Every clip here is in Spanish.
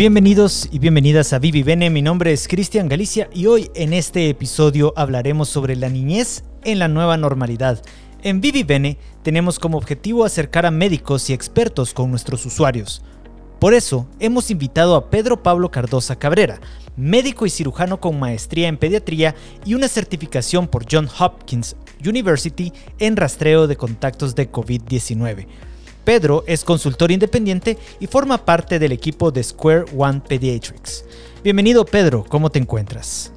Bienvenidos y bienvenidas a Vivi Bene, mi nombre es Cristian Galicia y hoy en este episodio hablaremos sobre la niñez en la nueva normalidad. En Vivi Bene tenemos como objetivo acercar a médicos y expertos con nuestros usuarios. Por eso hemos invitado a Pedro Pablo Cardosa Cabrera, médico y cirujano con maestría en pediatría y una certificación por John Hopkins University en rastreo de contactos de COVID-19. Pedro es consultor independiente y forma parte del equipo de Square One Pediatrics. Bienvenido Pedro, ¿cómo te encuentras?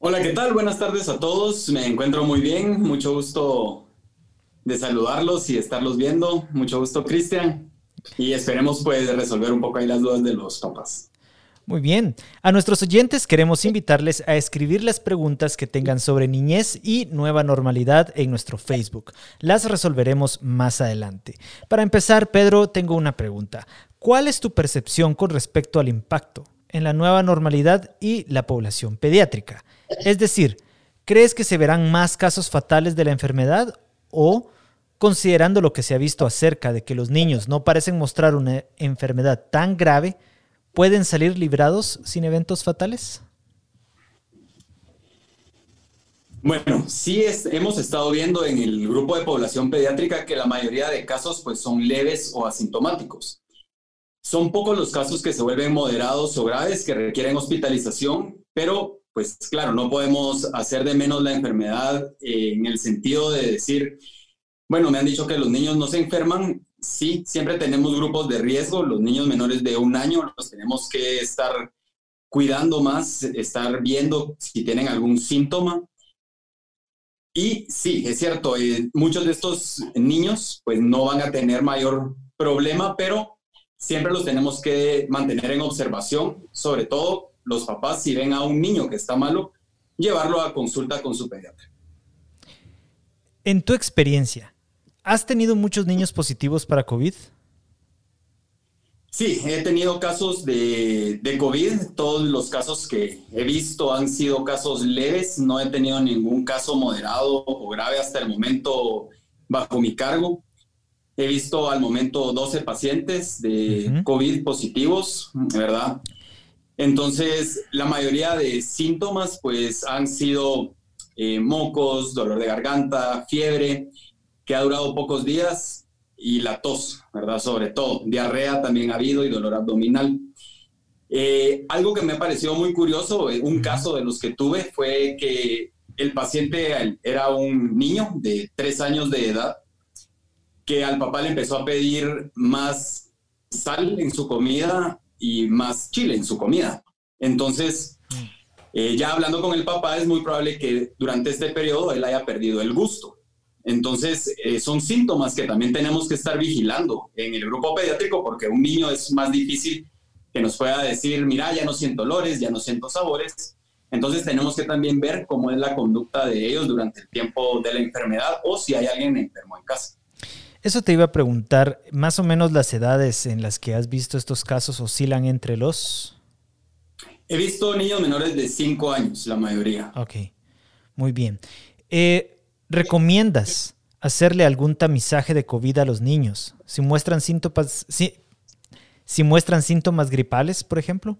Hola, ¿qué tal? Buenas tardes a todos. Me encuentro muy bien. Mucho gusto de saludarlos y estarlos viendo. Mucho gusto, Cristian. Y esperemos pues resolver un poco ahí las dudas de los papás. Muy bien. A nuestros oyentes queremos invitarles a escribir las preguntas que tengan sobre niñez y nueva normalidad en nuestro Facebook. Las resolveremos más adelante. Para empezar, Pedro, tengo una pregunta. ¿Cuál es tu percepción con respecto al impacto en la nueva normalidad y la población pediátrica? Es decir, ¿crees que se verán más casos fatales de la enfermedad o, considerando lo que se ha visto acerca de que los niños no parecen mostrar una enfermedad tan grave, ¿Pueden salir librados sin eventos fatales? Bueno, sí hemos estado viendo en el grupo de población pediátrica que la mayoría de casos pues, son leves o asintomáticos. Son pocos los casos que se vuelven moderados o graves que requieren hospitalización, pero pues claro, no podemos hacer de menos la enfermedad eh, en el sentido de decir, bueno, me han dicho que los niños no se enferman, sí, siempre tenemos grupos de riesgo, los niños menores de un año los tenemos que estar cuidando más, estar viendo si tienen algún síntoma. Y sí, es cierto, eh, muchos de estos niños pues no van a tener mayor problema, pero siempre los tenemos que mantener en observación, sobre todo los papás, si ven a un niño que está malo, llevarlo a consulta con su pediatra. En tu experiencia, ¿Has tenido muchos niños positivos para COVID? Sí, he tenido casos de, COVID. Todos los casos que he visto han sido casos leves. No he tenido ningún caso moderado o grave hasta el momento bajo mi cargo. He visto al momento 12 pacientes de COVID positivos, ¿verdad? Entonces, la mayoría de síntomas pues han sido eh, mocos, dolor de garganta, fiebre que ha durado pocos días y la tos, ¿verdad? Sobre todo. Diarrea también ha habido y dolor abdominal. Eh, algo que me pareció muy curioso, eh, un caso de los que tuve fue que el paciente era un niño de tres años de edad que al papá le empezó a pedir más sal en su comida y más chile en su comida. Entonces, eh, ya hablando con el papá, es muy probable que durante este periodo él haya perdido el gusto. Entonces, eh, son síntomas que también tenemos que estar vigilando en el grupo pediátrico porque un niño es más difícil que nos pueda decir, mira, ya no siento olores, ya no siento sabores. Entonces, tenemos que también ver cómo es la conducta de ellos durante el tiempo de la enfermedad o si hay alguien enfermo en casa. Eso te iba a preguntar, más o menos las edades en las que has visto estos casos oscilan entre los... He visto niños menores de 5 años, la mayoría. Ok, muy bien. Eh, ¿Recomiendas hacerle algún tamizaje de COVID a los niños si muestran síntomas, si, muestran síntomas gripales, por ejemplo?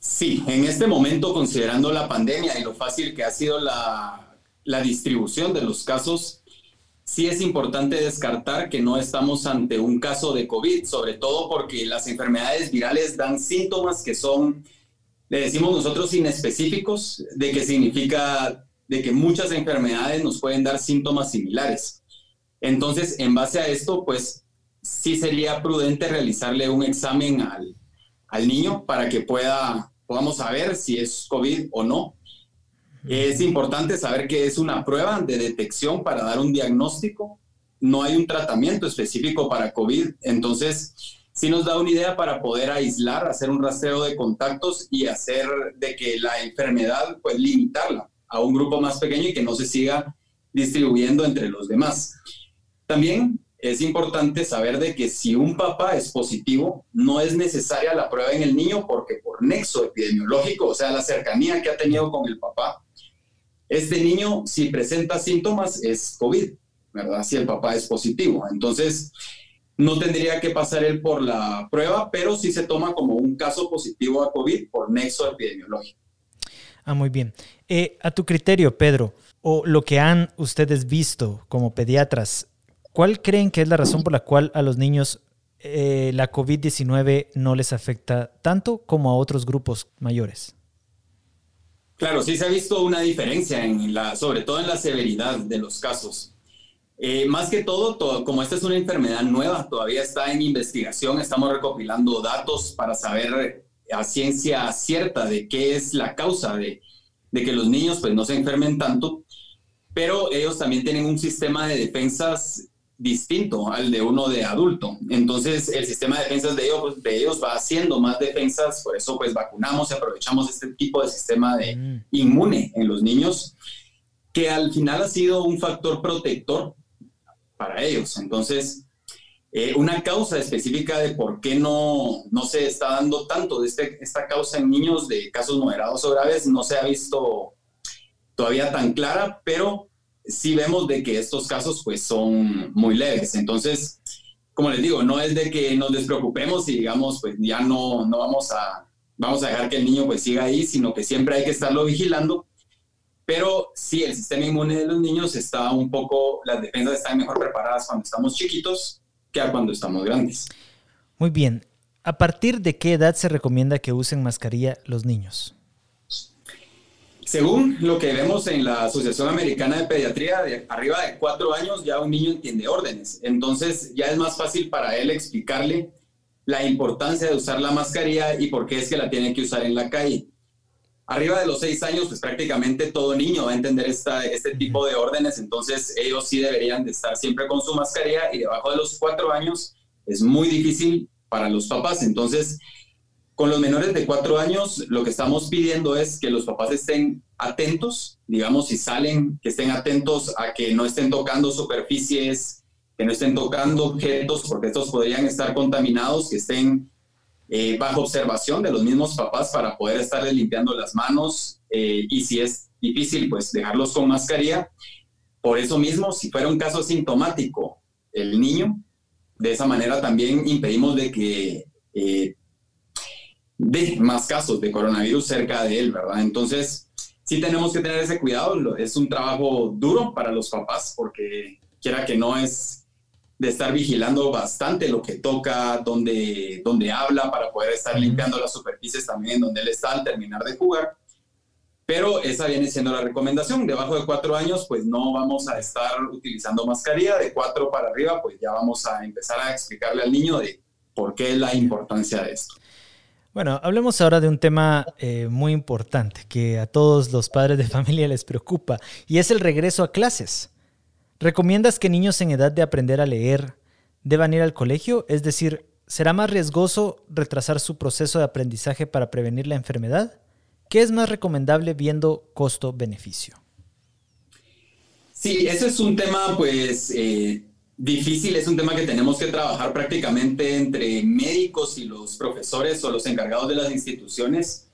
Sí, en este momento, considerando la pandemia y lo fácil que ha sido la, la distribución de los casos, sí es importante descartar que no estamos ante un caso de COVID, sobre todo porque las enfermedades virales dan síntomas que son, le decimos nosotros, inespecíficos, de que significa de que muchas enfermedades nos pueden dar síntomas similares. Entonces, en base a esto, pues sí sería prudente realizarle un examen al, niño para que pueda, podamos saber si es COVID o no. Es importante saber que es una prueba de detección para dar un diagnóstico. No hay un tratamiento específico para COVID. Entonces, sí nos da una idea para poder aislar, hacer un rastreo de contactos y hacer de que la enfermedad, pues limitarla a un grupo más pequeño y que no se siga distribuyendo entre los demás. También es importante saber de que si un papá es positivo, no es necesaria la prueba en el niño porque por nexo epidemiológico, o sea, la cercanía que ha tenido con el papá, este niño si presenta síntomas es COVID, ¿verdad? Si el papá es positivo. Entonces, no tendría que pasar él por la prueba, pero sí se toma como un caso positivo a COVID por nexo epidemiológico. Ah, muy bien. Eh, a tu criterio, Pedro, o lo que han ustedes visto como pediatras, ¿cuál creen que es la razón por la cual a los niños eh, la COVID-19 no les afecta tanto como a otros grupos mayores? Claro, sí se ha visto una diferencia, en la, sobre todo en la severidad de los casos. Eh, más que todo, todo, como esta es una enfermedad nueva, todavía está en investigación, estamos recopilando datos para saber a ciencia cierta de qué es la causa de, de que los niños pues, no se enfermen tanto, pero ellos también tienen un sistema de defensas distinto al de uno de adulto. Entonces, el sistema de defensas de ellos, pues, de ellos va haciendo más defensas, por eso pues vacunamos y aprovechamos este tipo de sistema de mm. inmune en los niños, que al final ha sido un factor protector para ellos. Entonces, eh, una causa específica de por qué no, no se está dando tanto de este, esta causa en niños de casos moderados o graves no se ha visto todavía tan clara, pero sí vemos de que estos casos pues son muy leves. Entonces, como les digo, no es de que nos despreocupemos y digamos pues ya no, no vamos a, vamos a dejar que el niño pues siga ahí, sino que siempre hay que estarlo vigilando. Pero sí, el sistema inmune de los niños está un poco, las defensas están mejor preparadas cuando estamos chiquitos cuando estamos grandes. Muy bien. ¿A partir de qué edad se recomienda que usen mascarilla los niños? Según lo que vemos en la Asociación Americana de Pediatría, de arriba de cuatro años ya un niño entiende órdenes. Entonces ya es más fácil para él explicarle la importancia de usar la mascarilla y por qué es que la tiene que usar en la calle. Arriba de los seis años, pues prácticamente todo niño va a entender esta, este tipo de órdenes, entonces ellos sí deberían de estar siempre con su mascarilla y debajo de los cuatro años es muy difícil para los papás. Entonces, con los menores de cuatro años, lo que estamos pidiendo es que los papás estén atentos, digamos, si salen, que estén atentos a que no estén tocando superficies, que no estén tocando objetos, porque estos podrían estar contaminados, que estén eh, bajo observación de los mismos papás para poder estarles limpiando las manos eh, y si es difícil, pues dejarlos con mascarilla. Por eso mismo, si fuera un caso sintomático el niño, de esa manera también impedimos de que eh, de más casos de coronavirus cerca de él, ¿verdad? Entonces, sí tenemos que tener ese cuidado. Es un trabajo duro para los papás porque quiera que no es de estar vigilando bastante lo que toca, donde, donde habla, para poder estar limpiando las superficies también en donde él está al terminar de jugar. Pero esa viene siendo la recomendación. Debajo de cuatro años, pues no vamos a estar utilizando mascarilla. De cuatro para arriba, pues ya vamos a empezar a explicarle al niño de por qué la importancia de esto. Bueno, hablemos ahora de un tema eh, muy importante que a todos los padres de familia les preocupa y es el regreso a clases. ¿Recomiendas que niños en edad de aprender a leer deban ir al colegio? Es decir, ¿será más riesgoso retrasar su proceso de aprendizaje para prevenir la enfermedad? ¿Qué es más recomendable viendo costo-beneficio? Sí, ese es un tema pues eh, difícil, es un tema que tenemos que trabajar prácticamente entre médicos y los profesores o los encargados de las instituciones.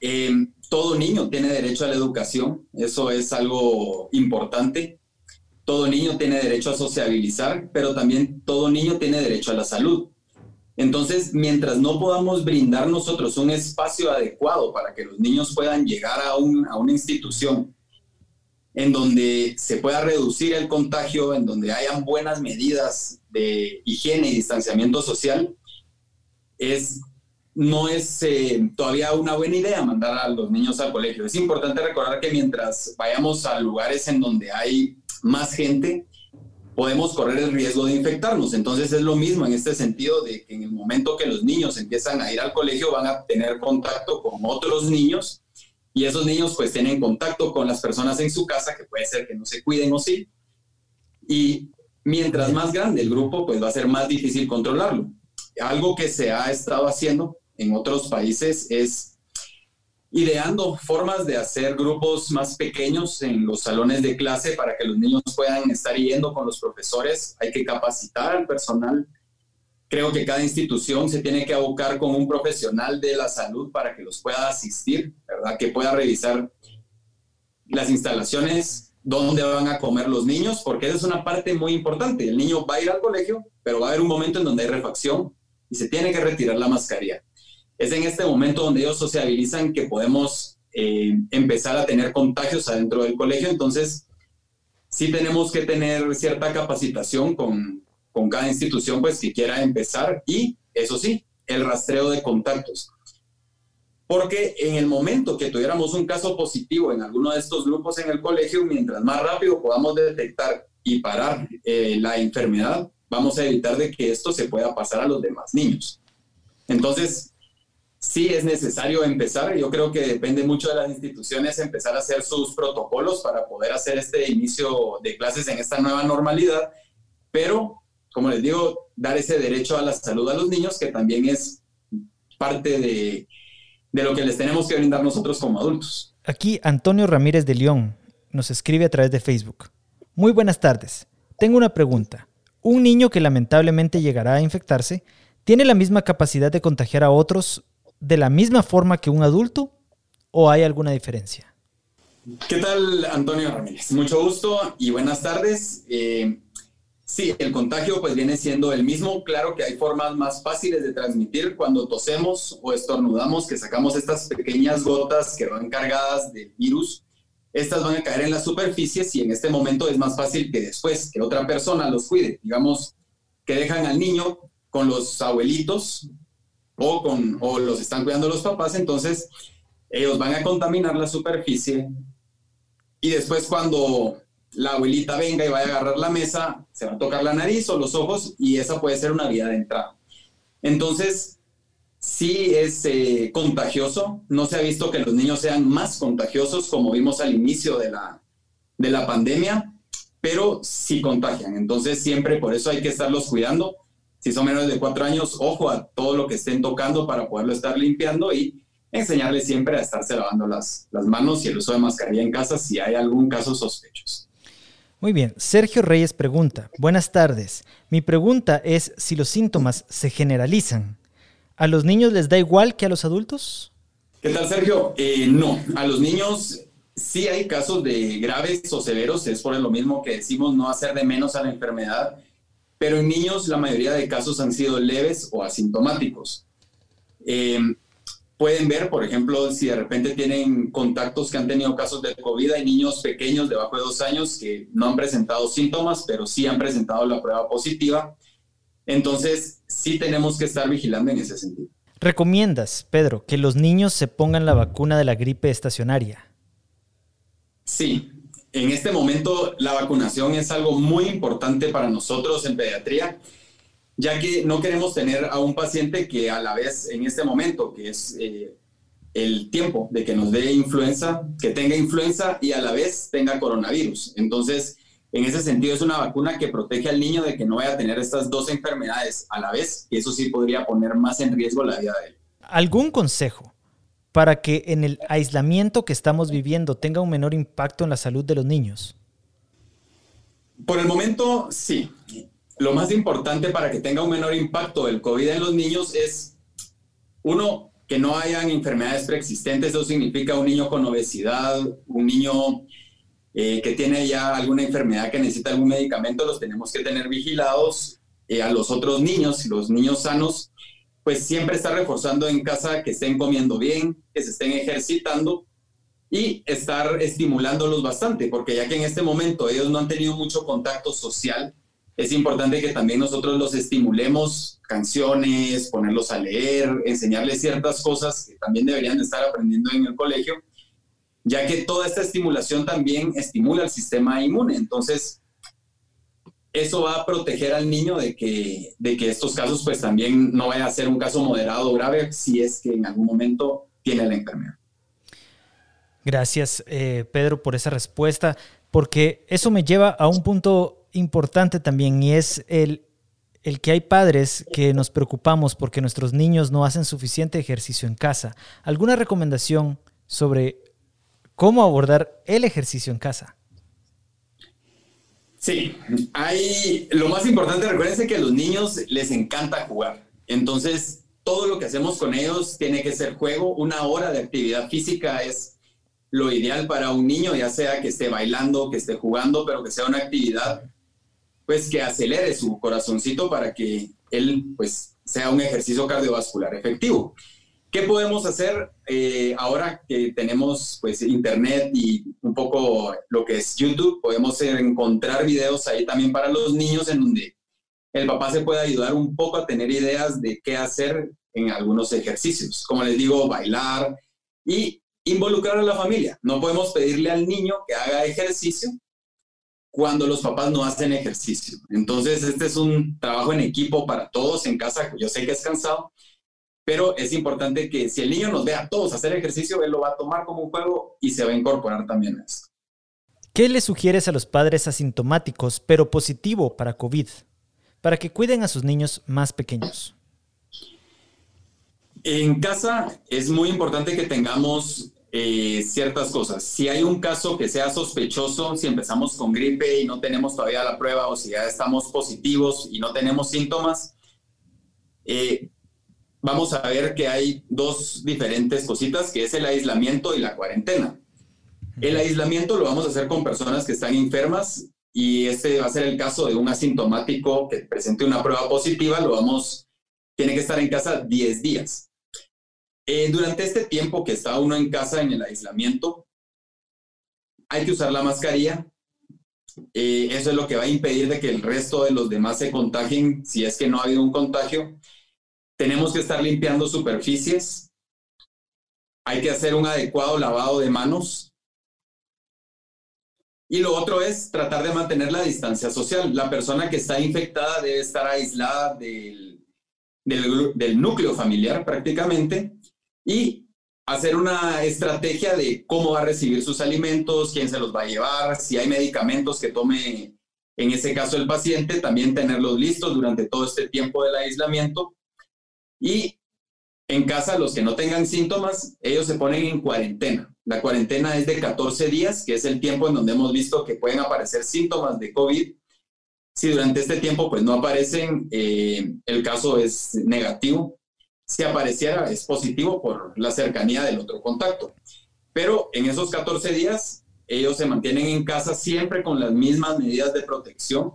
Em, todo niño tiene derecho a la educación, eso es algo importante. Todo niño tiene derecho a sociabilizar, pero también todo niño tiene derecho a la salud. Entonces, mientras no podamos brindar nosotros un espacio adecuado para que los niños puedan llegar a, a una institución en donde se pueda reducir el contagio, en donde hayan buenas medidas de higiene y distanciamiento social, es, no es eh, todavía una buena idea mandar a los niños al colegio. Es importante recordar que mientras vayamos a lugares en donde hay más gente, podemos correr el riesgo de infectarnos. Entonces es lo mismo en este sentido de que en el momento que los niños empiezan a ir al colegio van a tener contacto con otros niños y esos niños pues tienen contacto con las personas en su casa, que puede ser que no se cuiden o sí. Y mientras más grande el grupo, pues va a ser más difícil controlarlo. Algo que se ha estado haciendo en otros países es ideando formas de hacer grupos más pequeños en los salones de clase para que los niños puedan estar yendo con los profesores. Hay que capacitar al personal Creo que cada institución se tiene que abocar con un profesional de la salud para que los pueda asistir, ¿verdad? Que pueda revisar las instalaciones, dónde van a comer los niños, porque esa es una parte muy importante. El niño va a ir al colegio, pero va a haber un momento en donde hay refacción y se tiene que retirar la mascarilla. Es en este momento donde ellos sociabilizan que podemos eh, empezar a tener contagios adentro del colegio. Entonces, sí tenemos que tener cierta capacitación con, con cada institución pues, que quiera empezar y, eso sí, el rastreo de contactos. Porque en el momento que tuviéramos un caso positivo en alguno de estos grupos en el colegio, mientras más rápido podamos detectar y parar eh, la enfermedad, vamos a evitar de que esto se pueda pasar a los demás niños. Entonces, sí es necesario empezar, yo creo que depende mucho de las instituciones empezar a hacer sus protocolos para poder hacer este inicio de clases en esta nueva normalidad, pero, como les digo, dar ese derecho a la salud a los niños, que también es parte de de lo que les tenemos que brindar nosotros como adultos. Aquí Antonio Ramírez de León nos escribe a través de Facebook. Muy buenas tardes. Tengo una pregunta. ¿Un niño que lamentablemente llegará a infectarse tiene la misma capacidad de contagiar a otros de la misma forma que un adulto o hay alguna diferencia? ¿Qué tal, Antonio Ramírez? Mucho gusto y buenas tardes. Eh, Sí, el contagio pues viene siendo el mismo. Claro que hay formas más fáciles de transmitir cuando tosemos o estornudamos, que sacamos estas pequeñas gotas que van cargadas de virus. Estas van a caer en las superficies y en este momento es más fácil que después que otra persona los cuide. Digamos que dejan al niño con los abuelitos o, con, o los están cuidando los papás, entonces ellos van a contaminar la superficie y después cuando la abuelita venga y vaya a agarrar la mesa, se va a tocar la nariz o los ojos y esa puede ser una vía de entrada. Entonces, sí es eh, contagioso. No se ha visto que los niños sean más contagiosos como vimos al inicio de la, de la pandemia, pero sí contagian. Entonces, siempre por eso hay que estarlos cuidando. Si son menores de cuatro años, ojo a todo lo que estén tocando para poderlo estar limpiando y enseñarles siempre a estarse lavando las, las manos y el uso de mascarilla en casa si hay algún caso sospechoso. Muy bien, Sergio Reyes pregunta, buenas tardes. Mi pregunta es si los síntomas se generalizan. ¿A los niños les da igual que a los adultos? ¿Qué tal, Sergio? Eh, no, a los niños sí hay casos de graves o severos, es por lo mismo que decimos no hacer de menos a la enfermedad, pero en niños la mayoría de casos han sido leves o asintomáticos. Eh, pueden ver, por ejemplo, si de repente tienen contactos que han tenido casos de COVID, hay niños pequeños debajo de dos años que no han presentado síntomas, pero sí han presentado la prueba positiva. Entonces, sí tenemos que estar vigilando en ese sentido. ¿Recomiendas, Pedro, que los niños se pongan la vacuna de la gripe estacionaria? Sí, en este momento la vacunación es algo muy importante para nosotros en pediatría ya que no queremos tener a un paciente que a la vez en este momento, que es eh, el tiempo de que nos dé influenza, que tenga influenza y a la vez tenga coronavirus. Entonces, en ese sentido es una vacuna que protege al niño de que no vaya a tener estas dos enfermedades a la vez, y eso sí podría poner más en riesgo la vida de él. ¿Algún consejo para que en el aislamiento que estamos viviendo tenga un menor impacto en la salud de los niños? Por el momento, sí lo más importante para que tenga un menor impacto el COVID en los niños es, uno, que no hayan enfermedades preexistentes. Eso significa un niño con obesidad, un niño eh, que tiene ya alguna enfermedad que necesita algún medicamento, los tenemos que tener vigilados. Eh, a los otros niños, los niños sanos, pues siempre estar reforzando en casa que estén comiendo bien, que se estén ejercitando y estar estimulándolos bastante, porque ya que en este momento ellos no han tenido mucho contacto social, es importante que también nosotros los estimulemos, canciones, ponerlos a leer, enseñarles ciertas cosas que también deberían de estar aprendiendo en el colegio, ya que toda esta estimulación también estimula el sistema inmune. Entonces, eso va a proteger al niño de que, de que estos casos pues también no vaya a ser un caso moderado o grave si es que en algún momento tiene la enfermedad. Gracias, eh, Pedro, por esa respuesta, porque eso me lleva a un punto importante también y es el, el que hay padres que nos preocupamos porque nuestros niños no hacen suficiente ejercicio en casa. ¿Alguna recomendación sobre cómo abordar el ejercicio en casa? Sí, hay lo más importante, recuérdense que a los niños les encanta jugar. Entonces, todo lo que hacemos con ellos tiene que ser juego. Una hora de actividad física es lo ideal para un niño, ya sea que esté bailando, que esté jugando, pero que sea una actividad pues que acelere su corazoncito para que él pues sea un ejercicio cardiovascular efectivo. ¿Qué podemos hacer eh, ahora que tenemos pues internet y un poco lo que es YouTube? Podemos encontrar videos ahí también para los niños en donde el papá se puede ayudar un poco a tener ideas de qué hacer en algunos ejercicios. Como les digo, bailar y involucrar a la familia. No podemos pedirle al niño que haga ejercicio cuando los papás no hacen ejercicio. Entonces, este es un trabajo en equipo para todos en casa. Yo sé que es cansado, pero es importante que si el niño nos ve a todos hacer ejercicio, él lo va a tomar como un juego y se va a incorporar también a esto. ¿Qué le sugieres a los padres asintomáticos pero positivo para COVID para que cuiden a sus niños más pequeños? En casa es muy importante que tengamos eh, ciertas cosas. Si hay un caso que sea sospechoso, si empezamos con gripe y no tenemos todavía la prueba o si ya estamos positivos y no tenemos síntomas, eh, vamos a ver que hay dos diferentes cositas, que es el aislamiento y la cuarentena. El aislamiento lo vamos a hacer con personas que están enfermas y este va a ser el caso de un asintomático que presente una prueba positiva, lo vamos, tiene que estar en casa 10 días. Eh, durante este tiempo que está uno en casa en el aislamiento, hay que usar la mascarilla. Eh, eso es lo que va a impedir de que el resto de los demás se contagien si es que no ha habido un contagio. Tenemos que estar limpiando superficies. Hay que hacer un adecuado lavado de manos. Y lo otro es tratar de mantener la distancia social. La persona que está infectada debe estar aislada del, del, núcleo familiar prácticamente y hacer una estrategia de cómo va a recibir sus alimentos, quién se los va a llevar, si hay medicamentos que tome en ese caso el paciente, también tenerlos listos durante todo este tiempo del aislamiento y en casa, los que no tengan síntomas, ellos se ponen en cuarentena. La cuarentena es de 14 días, que es el tiempo en donde hemos visto que pueden aparecer síntomas de COVID. Si durante este tiempo pues no aparecen, eh, el caso es negativo. Si apareciera, es positivo por la cercanía del otro contacto. Pero en esos 14 días, ellos se mantienen en casa siempre con las mismas medidas de protección,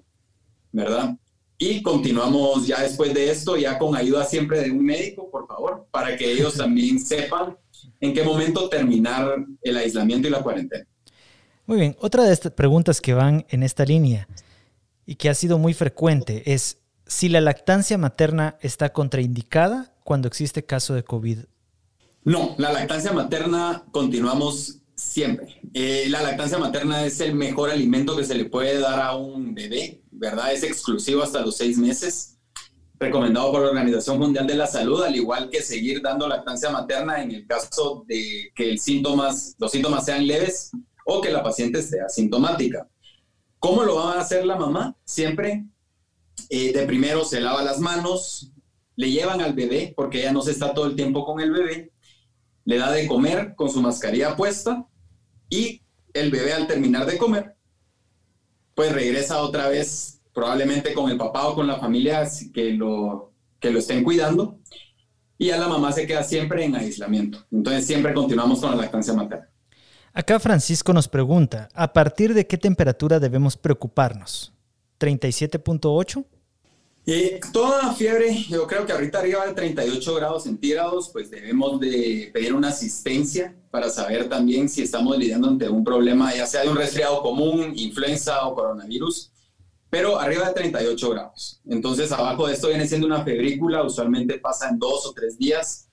¿verdad? Y continuamos ya después de esto, ya con ayuda siempre de un médico, por favor, para que ellos también sepan en qué momento terminar el aislamiento y la cuarentena. Muy bien, otra de estas preguntas que van en esta línea y que ha sido muy frecuente es si la lactancia materna está contraindicada cuando existe caso de COVID. No, la lactancia materna continuamos siempre. Eh, la lactancia materna es el mejor alimento que se le puede dar a un bebé ¿verdad? Es exclusivo hasta los seis meses, recomendado por la Organización Mundial de la Salud, al igual que seguir dando lactancia materna en el caso de que los síntomas sean leves o que la paciente esté asintomática. ¿Cómo lo va a hacer la mamá? Siempre eh, de primero se lava las manos, le llevan al bebé, porque ella no se está todo el tiempo con el bebé, le da de comer con su mascarilla puesta y el bebé al terminar de comer pues regresa otra vez probablemente con el papá o con la familia que lo, que lo estén cuidando y a la mamá se queda siempre en aislamiento. Entonces siempre continuamos con la lactancia materna. Acá Francisco nos pregunta, ¿a partir de qué temperatura debemos preocuparnos? ¿37.8? Eh, toda fiebre, yo creo que ahorita arriba de 38 grados centígrados, pues debemos de pedir una asistencia para saber también si estamos lidiando ante un problema, ya sea de un resfriado común, influenza o coronavirus, pero arriba de 38 grados. Entonces, abajo de esto viene siendo una febrícula, usualmente pasa en dos o tres días.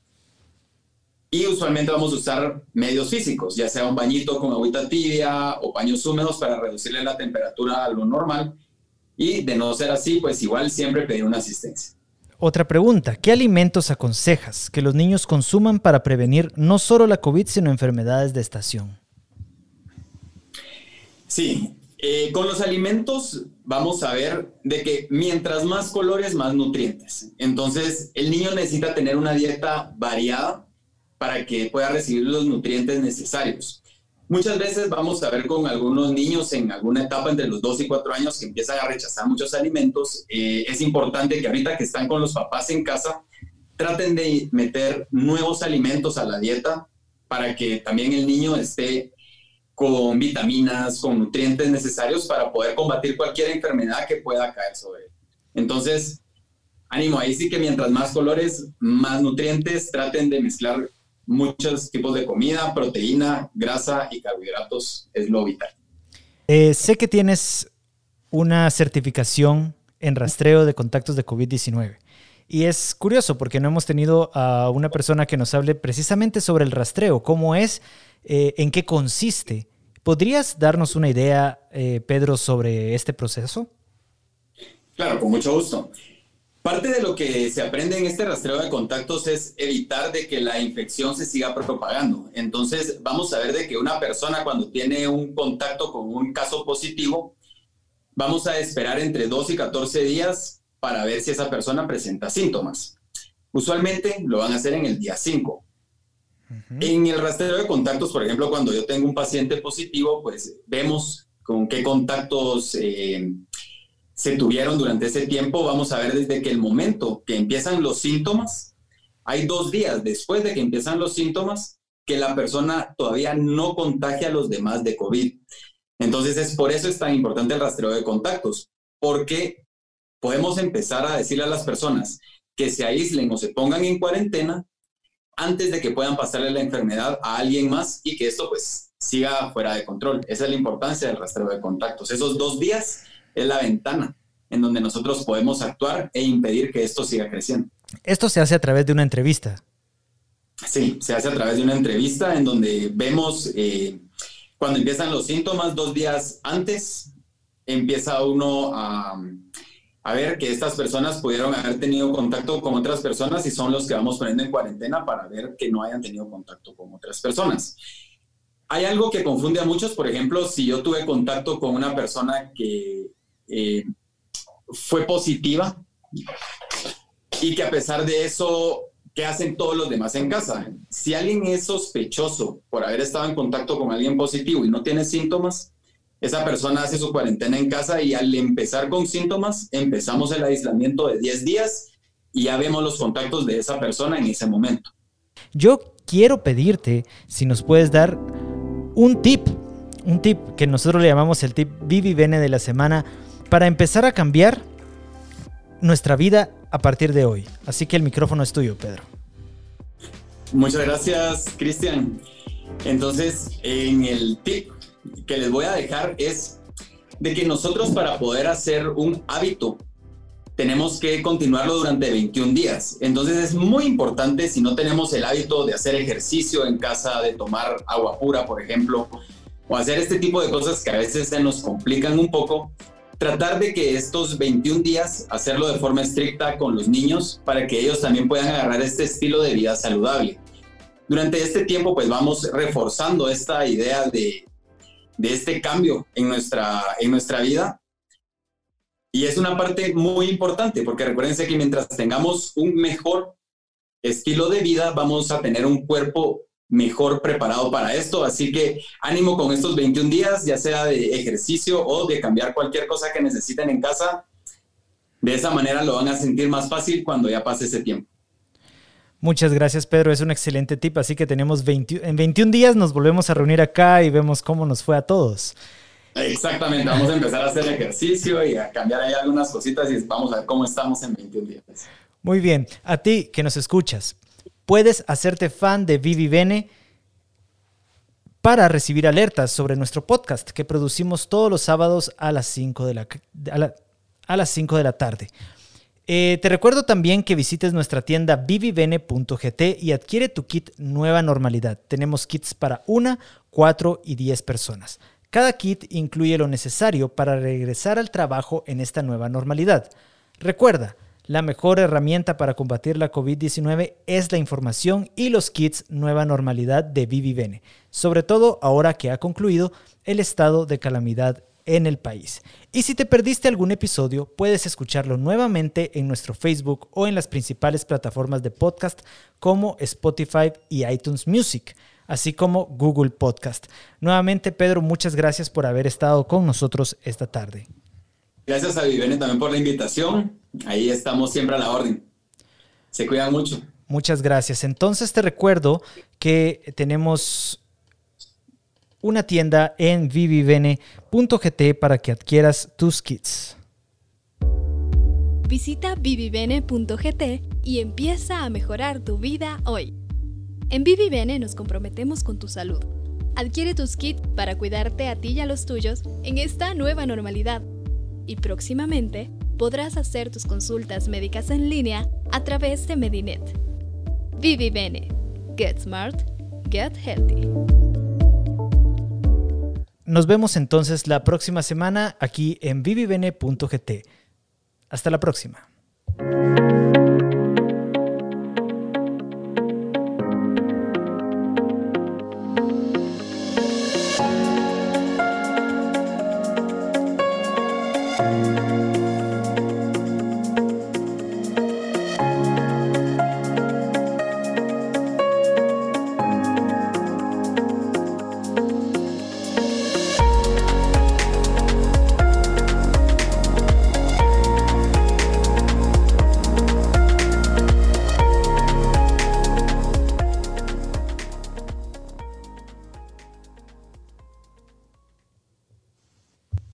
Y usualmente vamos a usar medios físicos, ya sea un bañito con agüita tibia o paños húmedos para reducirle la temperatura a lo normal y de no ser así, pues igual siempre pedir una asistencia. Otra pregunta, ¿qué alimentos aconsejas que los niños consuman para prevenir no solo la COVID, sino enfermedades de estación? Sí, eh, con los alimentos vamos a ver de que mientras más colores, más nutrientes. Entonces, el niño necesita tener una dieta variada para que pueda recibir los nutrientes necesarios. Muchas veces vamos a ver con algunos niños en alguna etapa entre los 2 y 4 años que empiezan a rechazar muchos alimentos. Eh, es importante que ahorita que están con los papás en casa, traten de meter nuevos alimentos a la dieta para que también el niño esté con vitaminas, con nutrientes necesarios para poder combatir cualquier enfermedad que pueda caer sobre él. Entonces, ánimo, ahí sí que mientras más colores, más nutrientes, traten de mezclar muchos tipos de comida, proteína, grasa y carbohidratos, es lo vital. Eh, sé que tienes una certificación en rastreo de contactos de COVID-19. Y es curioso porque no hemos tenido a una persona que nos hable precisamente sobre el rastreo, cómo es, eh, en qué consiste. ¿Podrías darnos una idea, eh, Pedro, sobre este proceso? Claro, con mucho gusto. Parte de lo que se aprende en este rastreo de contactos es evitar de que la infección se siga propagando. Entonces, vamos a ver de que una persona cuando tiene un contacto con un caso positivo, vamos a esperar entre 2 y 14 días para ver si esa persona presenta síntomas. Usualmente lo van a hacer en el día 5. En el rastreo de contactos, por ejemplo, cuando yo tengo un paciente positivo, pues vemos con qué contactos eh, se tuvieron durante ese tiempo. Vamos a ver desde que el momento que empiezan los síntomas, hay dos días después de que empiezan los síntomas que la persona todavía no contagia a los demás de COVID. Entonces, es por eso es tan importante el rastreo de contactos, porque podemos empezar a decirle a las personas que se aíslen o se pongan en cuarentena antes de que puedan pasarle la enfermedad a alguien más y que esto pues siga fuera de control. Esa es la importancia del rastreo de contactos. Esos dos días es la ventana en donde nosotros podemos actuar e impedir que esto siga creciendo. Esto se hace a través de una entrevista. Sí, se hace a través de una entrevista en donde vemos eh, cuando empiezan los síntomas dos días antes, empieza uno a a ver que estas personas pudieron haber tenido contacto con otras personas y son los que vamos poniendo en cuarentena para ver que no hayan tenido contacto con otras personas. Hay algo que confunde a muchos, por ejemplo, si yo tuve contacto con una persona que eh, fue positiva y que a pesar de eso, ¿qué hacen todos los demás en casa? Si alguien es sospechoso por haber estado en contacto con alguien positivo y no tiene síntomas, esa persona hace su cuarentena en casa y al empezar con síntomas, empezamos el aislamiento de 10 días y ya vemos los contactos de esa persona en ese momento. Yo quiero pedirte si nos puedes dar un tip, un tip que nosotros le llamamos el tip Vivi Bene de la semana para empezar a cambiar nuestra vida a partir de hoy. Así que el micrófono es tuyo, Pedro. Muchas gracias, Cristian. Entonces, en el tip que les voy a dejar es de que nosotros para poder hacer un hábito tenemos que continuarlo durante 21 días. Entonces es muy importante si no tenemos el hábito de hacer ejercicio en casa, de tomar agua pura, por ejemplo, o hacer este tipo de cosas que a veces se nos complican un poco, tratar de que estos 21 días hacerlo de forma estricta con los niños para que ellos también puedan agarrar este estilo de vida saludable. Durante este tiempo pues vamos reforzando esta idea de de este cambio en nuestra, en nuestra vida. Y es una parte muy importante, porque recuérdense que mientras tengamos un mejor estilo de vida, vamos a tener un cuerpo mejor preparado para esto. Así que ánimo con estos 21 días, ya sea de ejercicio o de cambiar cualquier cosa que necesiten en casa. De esa manera lo van a sentir más fácil cuando ya pase ese tiempo. Muchas gracias, Pedro. Es un excelente tip. Así que tenemos 20, en 21 días nos volvemos a reunir acá y vemos cómo nos fue a todos. Exactamente. Vamos a empezar a hacer ejercicio y a cambiar ahí algunas cositas y vamos a ver cómo estamos en 21 días. Muy bien. A ti que nos escuchas, puedes hacerte fan de Vivi Bene para recibir alertas sobre nuestro podcast que producimos todos los sábados a las 5 de la, a las 5 de la tarde. Eh, te recuerdo también que visites nuestra tienda vivivene.gt y adquiere tu kit Nueva Normalidad. Tenemos kits para una, cuatro y diez personas. Cada kit incluye lo necesario para regresar al trabajo en esta nueva normalidad. Recuerda, la mejor herramienta para combatir la COVID-19 es la información y los kits Nueva Normalidad de Vivivene, sobre todo ahora que ha concluido el estado de calamidad en el país. Y si te perdiste algún episodio, puedes escucharlo nuevamente en nuestro Facebook o en las principales plataformas de podcast como Spotify y iTunes Music, así como Google Podcast. Nuevamente, Pedro, muchas gracias por haber estado con nosotros esta tarde. Gracias a Vivene también por la invitación. Ahí estamos siempre a la orden. Se cuidan mucho. Muchas gracias. Entonces te recuerdo que tenemos una tienda en vivivene.gt para que adquieras tus kits. Visita vivivene.gt y empieza a mejorar tu vida hoy. En Vivivene nos comprometemos con tu salud. Adquiere tus kits para cuidarte a ti y a los tuyos en esta nueva normalidad. Y próximamente podrás hacer tus consultas médicas en línea a través de Medinet. Vivivene. Get smart, get healthy. Nos vemos entonces la próxima semana aquí en vivivene.gt. Hasta la próxima.